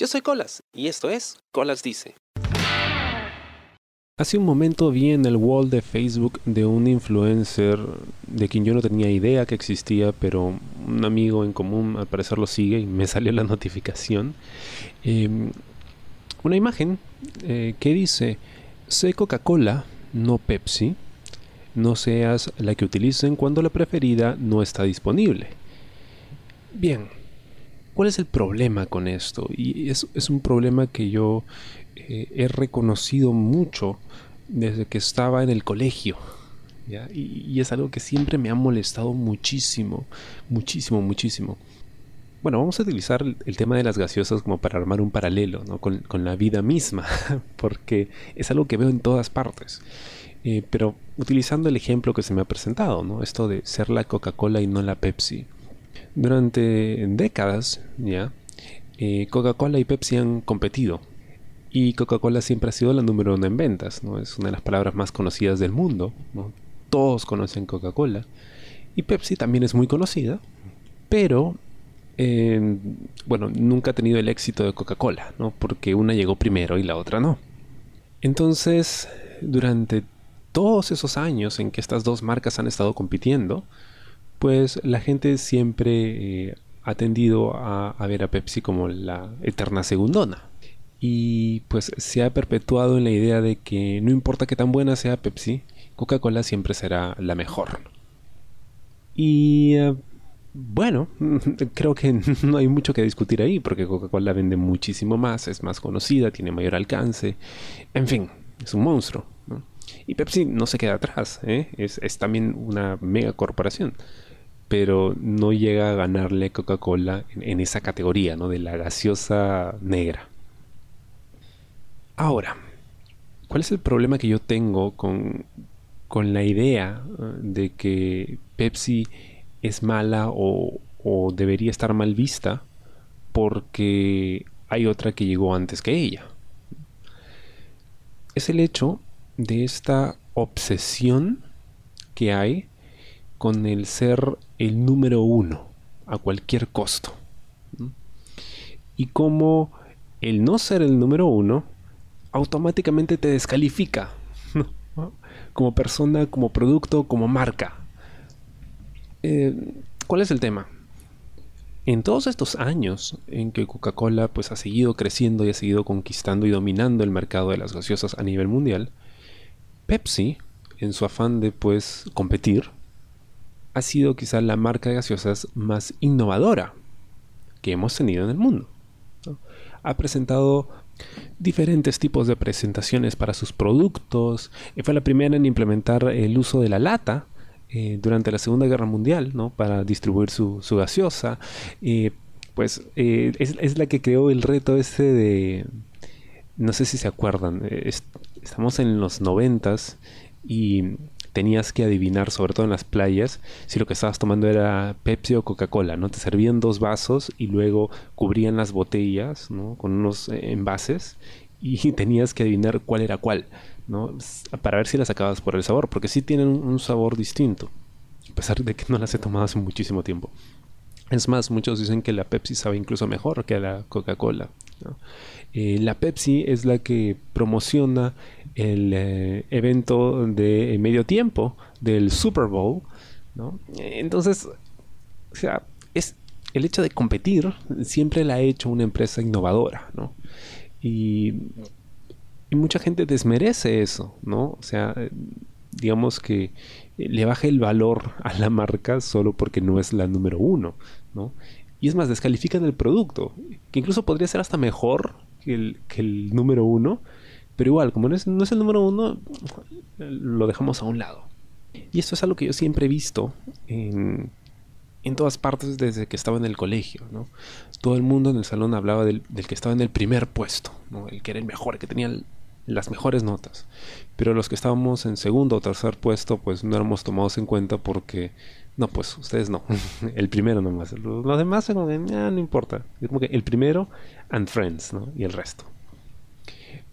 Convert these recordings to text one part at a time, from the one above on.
Yo soy Colas y esto es Colas Dice. Hace un momento vi en el wall de Facebook de un influencer de quien yo no tenía idea que existía, pero un amigo en común al parecer lo sigue y me salió la notificación. Em, una imagen eh, que dice, sé Coca-Cola, no Pepsi, no seas la que utilicen cuando la preferida no está disponible. Bien, ¿cuál es el problema con esto? Y es, un problema que yo eh, he reconocido mucho desde que estaba en el colegio. Y, es algo que siempre me ha molestado muchísimo, muchísimo, muchísimo. Bueno, vamos a utilizar el, tema de las gaseosas como para armar un paralelo con, la vida misma, porque es algo que veo en todas partes. Eh, pero utilizando el ejemplo que se me ha presentado, ¿no? esto de ser la Coca-Cola y no la Pepsi. Durante décadas, ya, eh, Coca-Cola y Pepsi han competido y Coca-Cola siempre ha sido la número uno en ventas, ¿no? Es una de las palabras más conocidas del mundo, Todos conocen Coca-Cola. Y Pepsi también es muy conocida, pero em, bueno, nunca ha tenido el éxito de Coca-Cola, ¿no? Porque una llegó primero y la otra no. Entonces, durante todos esos años en que estas dos marcas han estado compitiendo, pues la gente siempre eh, ha tendido a, ver a Pepsi como la eterna segundona y pues se ha perpetuado en la idea de que no importa qué tan buena sea Pepsi, Coca-Cola siempre será la mejor. Y eh, bueno, creo que no hay mucho que discutir ahí porque Coca-Cola vende muchísimo más, es más conocida, tiene mayor alcance, en fin, es un monstruo. Y Pepsi no se queda atrás, ¿eh? es, también una mega corporación pero no llega a ganarle Coca-Cola en, esa categoría, ¿no? De la gaseosa negra. Ahora, ¿cuál es el problema que yo tengo con, la idea eh, de que Pepsi es mala o, o debería estar mal vista porque hay otra que llegó antes que ella? Es el hecho de esta obsesión que hay con el ser el número uno a cualquier costo. Y cómo el no ser el número uno automáticamente te descalifica como persona, como producto, como marca. Eh, ¿Cuál es el tema? En todos estos años en que Coca-Cola pues, ha seguido creciendo y ha seguido conquistando y dominando el mercado de las gaseosas a nivel mundial, Pepsi, en su afán de pues, competir, ha sido quizá la marca de gaseosas más innovadora que hemos tenido en el mundo. Ha presentado diferentes tipos de presentaciones para sus productos. Eh, fue la primera en implementar el uso de la lata eh, durante la Segunda Guerra Mundial, ¿no? Para distribuir su, gaseosa. Eh, pues es, la que creó el reto este de... No sé si se acuerdan, estamos en los noventas y tenías que adivinar, sobre todo en las playas, si lo que estabas tomando era Pepsi o Coca-Cola, ¿no? Te servían dos vasos y luego cubrían las botellas, ¿no? Con unos eh, envases y tenías que adivinar cuál era cuál, ¿no? Para ver si las sacabas por el sabor, porque sí tienen un sabor distinto, a pesar de que no las he tomado hace muchísimo tiempo. Es más, muchos dicen que la Pepsi sabe incluso mejor que la Coca-Cola. Eh, la Pepsi es la que promociona el eh, evento de medio tiempo del Super Bowl. Entonces, o sea, es el hecho de competir siempre la ha hecho una empresa innovadora, Y, y mucha gente desmerece eso, ¿no? O sea, digamos que le baja el valor a la marca solo porque no es la número uno, ¿no? Y es más, descalifican el producto, que incluso podría ser hasta mejor que el, que el número uno, pero igual, como no es, no es el número uno, lo dejamos a un lado. Y esto es algo que yo siempre he visto en, en todas partes desde que estaba en el colegio, ¿no? Todo el mundo en el salón hablaba del, del que estaba en el primer puesto, ¿no? El que era el mejor, el que tenía las mejores notas. Pero los que estábamos en segundo o tercer puesto, pues no éramos tomados en cuenta porque no, pues ustedes no. el primero nomás. Los demás como ah, no importa. Es como que el primero and friends, ¿no? Y el resto.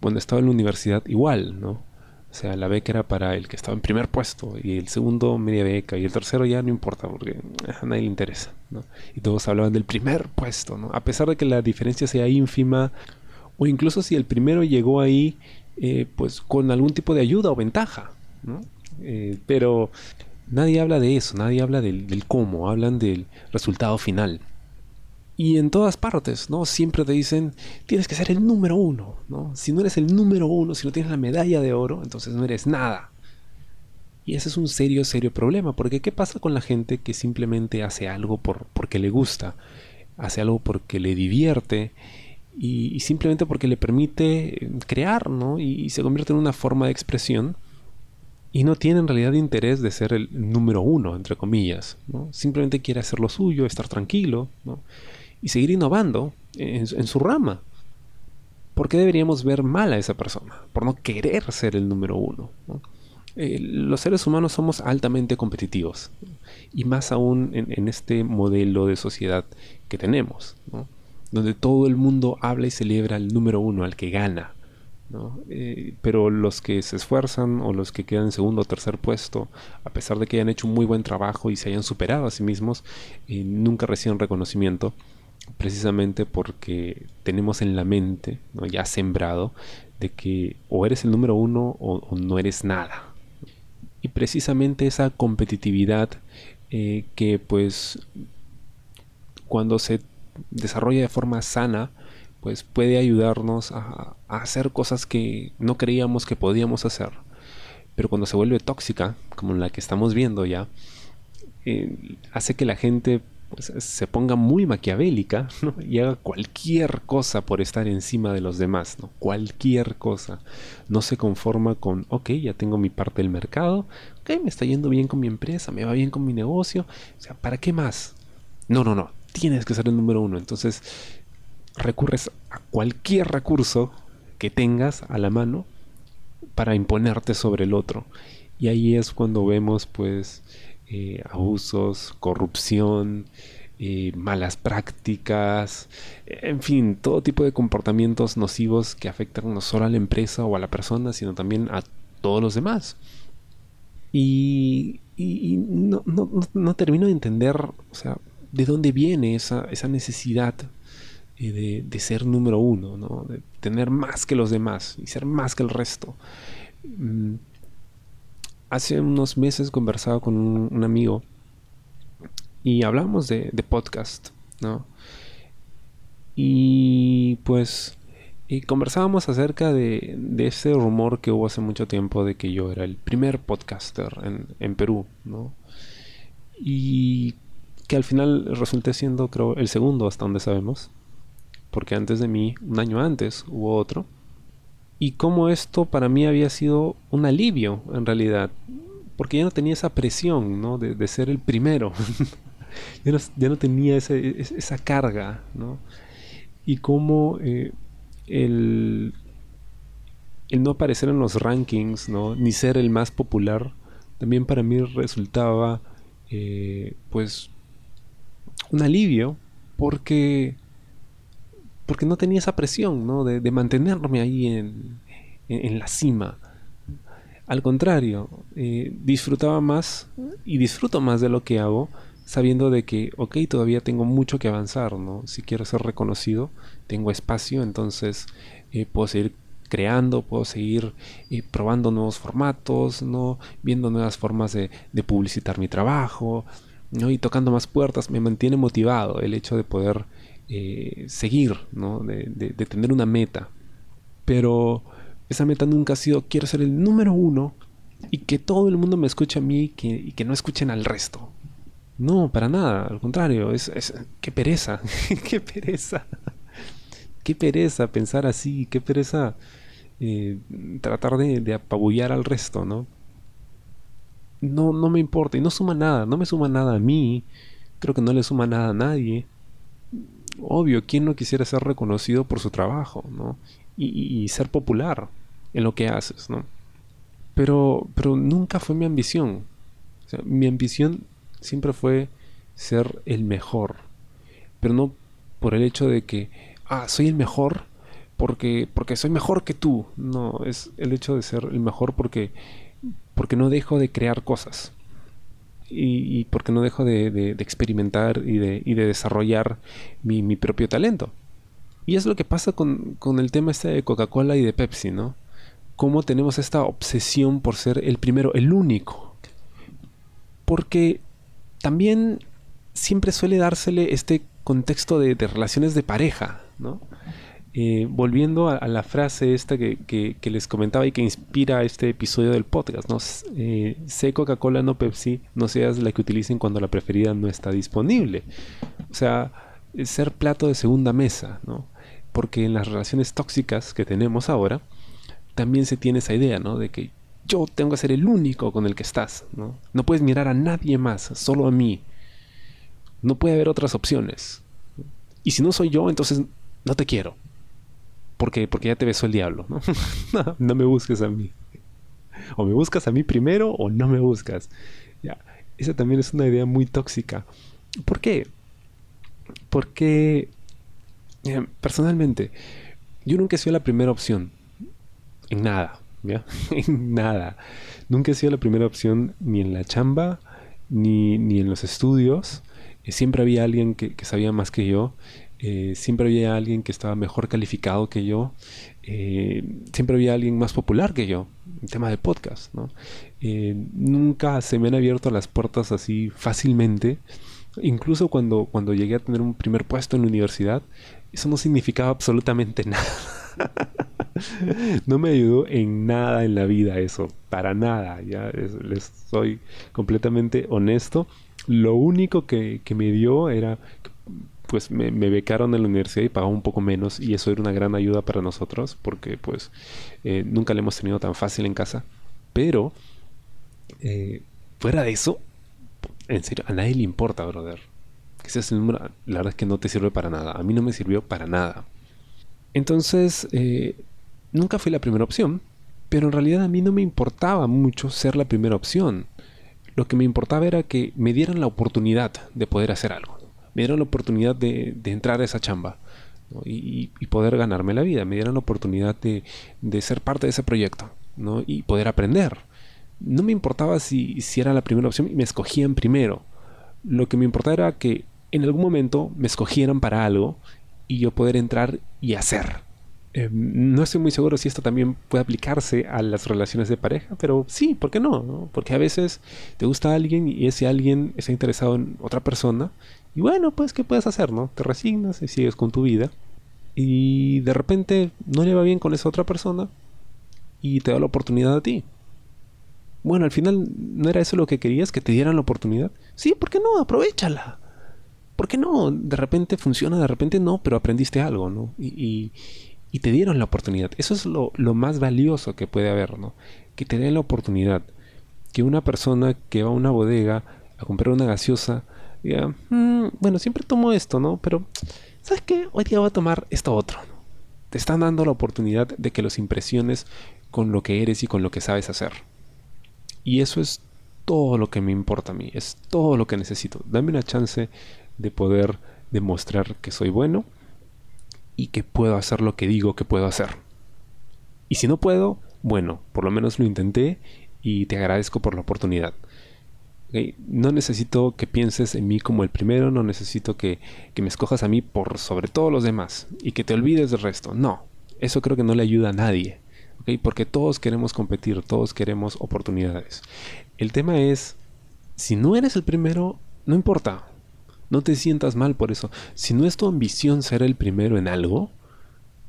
Cuando estaba en la universidad, igual, ¿no? O sea, la beca era para el que estaba en primer puesto y el segundo media beca y el tercero ya no importa porque a nadie le interesa. ¿no? Y todos hablaban del primer puesto, ¿no? A pesar de que la diferencia sea ínfima o incluso si el primero llegó ahí eh, pues con algún tipo de ayuda o ventaja, ¿no? Eh, pero nadie habla de eso, nadie habla del, del cómo, hablan del resultado final. Y en todas partes, ¿no? Siempre te dicen, tienes que ser el número uno, ¿no? Si no eres el número uno, si no tienes la medalla de oro, entonces no eres nada. Y ese es un serio, serio problema, porque ¿qué pasa con la gente que simplemente hace algo por, porque le gusta? Hace algo porque le divierte y, simplemente porque le permite eh, crear, ¿no? Y, y, se convierte en una forma de expresión y no tiene en realidad interés de ser el número uno, entre comillas, ¿no? Simplemente quiere hacer lo suyo, estar tranquilo, ¿no? Y seguir innovando en, su rama. ¿Por qué deberíamos ver mal a esa persona? Por no querer ser el número uno. Eh, los seres humanos somos altamente competitivos y más aún en, este modelo de sociedad que tenemos, donde todo el mundo habla y celebra al número uno, al que gana. Eh, pero los que se esfuerzan o los que quedan en segundo o tercer puesto, a pesar de que hayan hecho un muy buen trabajo y se hayan superado a sí mismos, eh, nunca reciben reconocimiento precisamente porque tenemos en la mente, ya sembrado, de que o eres el número uno o, no eres nada. Y precisamente esa competitividad eh, que pues cuando se desarrolla de forma sana, pues puede ayudarnos a, hacer cosas que no creíamos que podíamos hacer. Pero cuando se vuelve tóxica, como la que estamos viendo ya, eh, hace que la gente se ponga muy maquiavélica y haga cualquier cosa por estar encima de los demás, ¿no? cualquier cosa. No se conforma con, ok, ya tengo mi parte del mercado, ok, me está yendo bien con mi empresa, me va bien con mi negocio, o sea, ¿para qué más? No, no, no, tienes que ser el número uno. Entonces, recurres a cualquier recurso que tengas a la mano para imponerte sobre el otro. Y ahí es cuando vemos, pues, eh, abusos, corrupción, eh, malas prácticas, en fin, todo tipo de comportamientos nocivos que afectan no solo a la empresa o a la persona, sino también a todos los demás. Y, no, termino de entender, o sea, de dónde viene esa, necesidad eh, de, ser número uno, de tener más que los demás y ser más que el resto. Hace unos meses conversaba con un, amigo y hablábamos de, podcast, ¿no? Y pues y conversábamos acerca de, de, ese rumor que hubo hace mucho tiempo de que yo era el primer podcaster en, en Perú, ¿no? Y que al final resulté siendo, creo, el segundo hasta donde sabemos. Porque antes de mí, un año antes, hubo otro y cómo esto para mí había sido un alivio en realidad, porque ya no tenía esa presión ¿no? de, ser el primero, ya, no, tenía esa carga, ¿no? y cómo eh, el, el, no aparecer en los rankings, ¿no? ni ser el más popular, también para mí resultaba eh, pues un alivio, porque porque no tenía esa presión, ¿no? De, mantenerme ahí en, la cima. Al contrario, eh, disfrutaba más y disfruto más de lo que hago, sabiendo de que, ok, todavía tengo mucho que avanzar, ¿no? Si quiero ser reconocido, tengo espacio, entonces eh, puedo seguir creando, puedo seguir eh, probando nuevos formatos, ¿no? Viendo nuevas formas de, de publicitar mi trabajo, ¿no? Y tocando más puertas, me mantiene motivado el hecho de poder eh, seguir, ¿no? De, tener una meta. Pero esa meta nunca ha sido quiero ser el número uno y que todo el mundo me escuche a mí y que, no escuchen al resto. No, para nada, al contrario, es, qué pereza, qué pereza, qué pereza pensar así, qué pereza eh, tratar de, de, apabullar al resto, ¿no? No, no me importa y no suma nada, no me suma nada a mí, creo que no le suma nada a nadie obvio, ¿quién no quisiera ser reconocido por su trabajo, ¿no? Y, ser popular en lo que haces, ¿no? Pero, pero nunca fue mi ambición. mi ambición siempre fue ser el mejor. Pero no por el hecho de que, ah, soy el mejor, porque, porque soy mejor que tú. No, es el hecho de ser el mejor porque, porque no dejo de crear cosas. Y, porque no dejo de, experimentar y de, y de desarrollar mi, mi, propio talento. Y es lo que pasa con, con el tema este de Coca-Cola y de Pepsi, ¿no? Cómo tenemos esta obsesión por ser el primero, el único. Porque también siempre suele dársele este contexto de, relaciones de pareja, ¿no? Eh, volviendo a, la frase esta que, les comentaba y que inspira este episodio del podcast, ¿no? Eh, sé Coca-Cola, no Pepsi, no seas la que utilicen cuando la preferida no está disponible. O sea, ser plato de segunda mesa, ¿no? Porque en las relaciones tóxicas que tenemos ahora, también se tiene esa idea, ¿no? De que yo tengo que ser el único con el que estás, ¿no? No puedes mirar a nadie más, solo a mí. No puede haber otras opciones. Y si no soy yo, entonces no te quiero. Porque, porque ya te besó el diablo, ¿no? no, me busques a mí. O me buscas a mí primero o no me buscas. Ya. Esa también es una idea muy tóxica. ¿Por qué? Porque personalmente, yo nunca he sido la primera opción. En nada. en nada. Nunca he sido la primera opción ni en la chamba, ni, ni en los estudios. Eh, siempre había alguien que, sabía más que yo. Eh, siempre había alguien que estaba mejor calificado que yo. Eh, siempre había alguien más popular que yo. En tema de podcast, ¿no? nunca se me han abierto las puertas así fácilmente. Incluso cuando, cuando llegué a tener un primer puesto en la universidad, eso no significaba absolutamente nada. no me ayudó en nada en la vida eso, para nada, ya les soy completamente honesto. Lo único que, me dio era, pues me, becaron en la universidad y pagaba un poco menos y eso era una gran ayuda para nosotros porque pues eh, nunca le hemos tenido tan fácil en casa. Pero, eh, fuera de eso, en serio, a nadie le importa, brother. Que seas el número, la verdad es que no te sirve para nada. A mí no me sirvió para nada. Entonces, eh, nunca fui la primera opción, pero en realidad a mí no me importaba mucho ser la primera opción. Lo que me importaba era que me dieran la oportunidad de poder hacer algo. Me dieran la oportunidad de, entrar a esa chamba y, poder ganarme la vida. Me dieran la oportunidad de, ser parte de ese proyecto y poder aprender. No me importaba si, si era la primera opción y me escogían primero. Lo que me importaba era que en algún momento me escogieran para algo y yo poder entrar y hacer. Eh, no estoy muy seguro si esto también puede aplicarse a las relaciones de pareja, pero sí, ¿por qué no? Porque a veces te gusta alguien y ese alguien está interesado en otra persona y bueno, pues ¿qué puedes hacer? no? Te resignas y sigues con tu vida y de repente no le va bien con esa otra persona y te da la oportunidad a ti. Bueno, al final no era eso lo que querías, que te dieran la oportunidad. Sí, ¿por qué no? Aprovechala. ¿por qué no? De repente funciona, de repente no, pero aprendiste algo, ¿no? Y, te dieron la oportunidad. Eso es lo, más valioso que puede haber, ¿no? Que te den la oportunidad. Que una persona que va a una bodega a comprar una gaseosa diga, mm, bueno, siempre tomo esto, ¿no? Pero, ¿sabes qué? Hoy día voy a tomar esto otro. Te están dando la oportunidad de que los impresiones con lo que eres y con lo que sabes hacer. Y eso es todo lo que me importa a mí, es todo lo que necesito. Dame una chance de poder demostrar que soy bueno y que puedo hacer lo que digo que puedo hacer. Y si no puedo, bueno, por lo menos lo intenté y te agradezco por la oportunidad. No necesito que pienses en mí como el primero, no necesito que, me escojas a mí por sobre todos los demás y que te olvides del resto. No, eso creo que no le ayuda a nadie. Porque todos queremos competir, todos queremos oportunidades. El tema es, si no eres el primero, no importa, no te sientas mal por eso. Si no es tu ambición ser el primero en algo,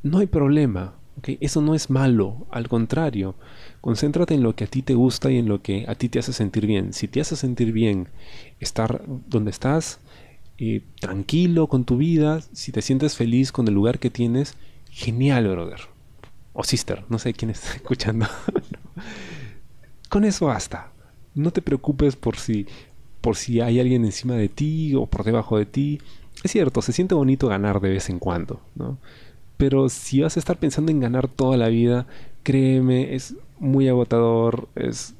no hay problema. Eso no es malo, al contrario, concéntrate en lo que a ti te gusta y en lo que a ti te hace sentir bien. Si te hace sentir bien estar donde estás, eh, tranquilo con tu vida, si te sientes feliz con el lugar que tienes, genial, brother. O sister, no sé quién está escuchando. con eso basta. No te preocupes por si por si hay alguien encima de ti o por debajo de ti. Es cierto, se siente bonito ganar de vez en cuando, ¿no? Pero si vas a estar pensando en ganar toda la vida, créeme, es muy agotador, es,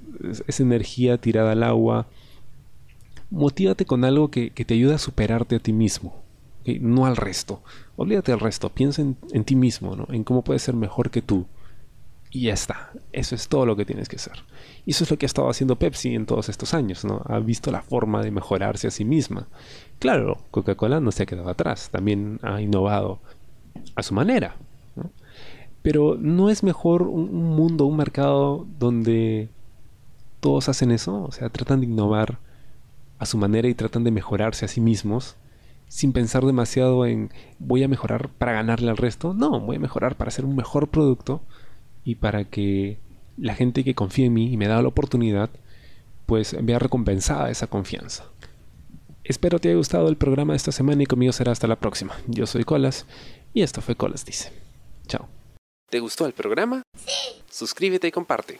energía tirada al agua. Motívate con algo que, te ayude a superarte a ti mismo. no al resto. Olvídate del resto, piensa en, en ti mismo, ¿no? en cómo puedes ser mejor que tú. Y ya está, eso es todo lo que tienes que hacer. Y eso es lo que ha estado haciendo Pepsi en todos estos años, ¿no? Ha visto la forma de mejorarse a sí misma. Claro, Coca-Cola no se ha quedado atrás, también ha innovado a su manera. Pero ¿no es mejor un, un mundo, un mercado donde todos hacen eso? O sea, tratan de innovar a su manera y tratan de mejorarse a sí mismos sin pensar demasiado en voy a mejorar para ganarle al resto. No, voy a mejorar para hacer un mejor producto y para que la gente que confía en mí y me da la oportunidad, pues vea recompensada esa confianza. Espero te haya gustado el programa de esta semana y conmigo será hasta la próxima. Yo soy Colas y esto fue Colas Dice. Chao. ¿Te gustó el programa? Sí. Suscríbete y comparte.